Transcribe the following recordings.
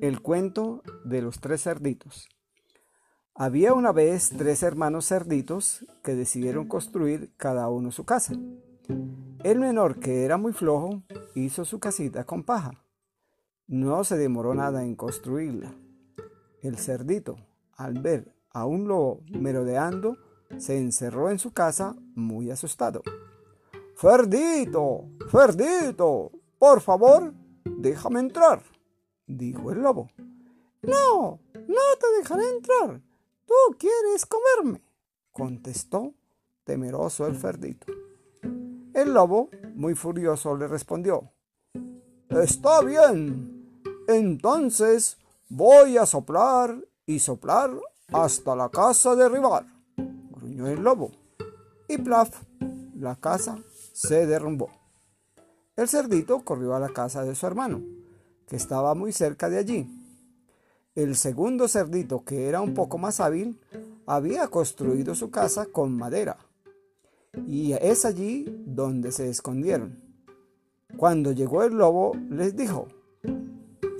El cuento de los tres cerditos. Había una vez tres hermanos cerditos que decidieron construir cada uno su casa. El menor, que era muy flojo, hizo su casita con paja. No se demoró nada en construirla. El cerdito, al ver a un lobo merodeando, se encerró en su casa muy asustado. Ferdito, Ferdito, por favor, déjame entrar dijo el lobo. No, no te dejaré entrar. Tú quieres comerme, contestó temeroso el cerdito. El lobo, muy furioso, le respondió. Está bien. Entonces voy a soplar y soplar hasta la casa derribar, gruñó el lobo. Y plaf, la casa se derrumbó. El cerdito corrió a la casa de su hermano que estaba muy cerca de allí. El segundo cerdito, que era un poco más hábil, había construido su casa con madera. Y es allí donde se escondieron. Cuando llegó el lobo, les dijo,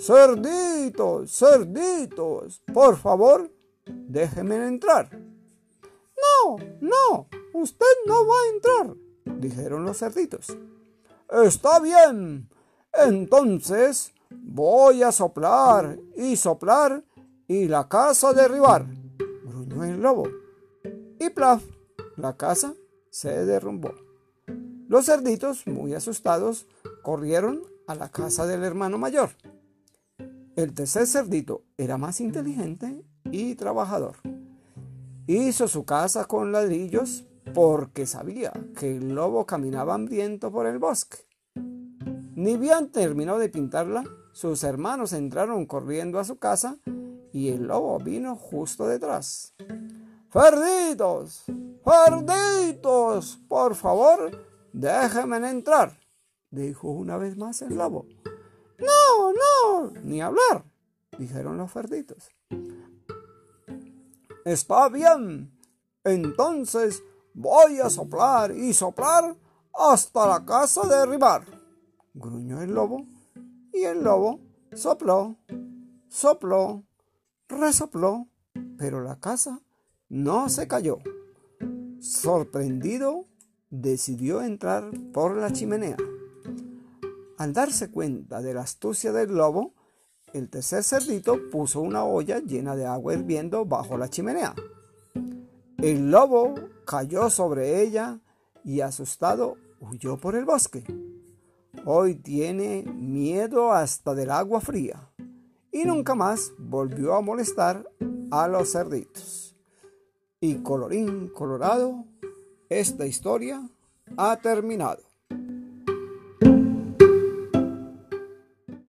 Cerditos, cerditos, por favor, déjenme entrar. No, no, usted no va a entrar, dijeron los cerditos. Está bien, entonces Voy a soplar y soplar y la casa derribar, gruñó el lobo. Y plaf, la casa se derrumbó. Los cerditos, muy asustados, corrieron a la casa del hermano mayor. El tercer cerdito era más inteligente y trabajador. Hizo su casa con ladrillos porque sabía que el lobo caminaba hambriento por el bosque. Ni bien terminó de pintarla, sus hermanos entraron corriendo a su casa y el lobo vino justo detrás. ¡Ferditos! ¡Ferditos! Por favor, déjenme entrar, dijo una vez más el lobo. No, no, ni hablar, dijeron los ferditos. Está bien, entonces voy a soplar y soplar hasta la casa derribar, gruñó el lobo y el lobo sopló, sopló, resopló, pero la casa no se cayó. Sorprendido, decidió entrar por la chimenea. Al darse cuenta de la astucia del lobo, el tercer cerdito puso una olla llena de agua hirviendo bajo la chimenea. El lobo cayó sobre ella y asustado huyó por el bosque. Hoy tiene miedo hasta del agua fría y nunca más volvió a molestar a los cerditos. Y colorín colorado, esta historia ha terminado.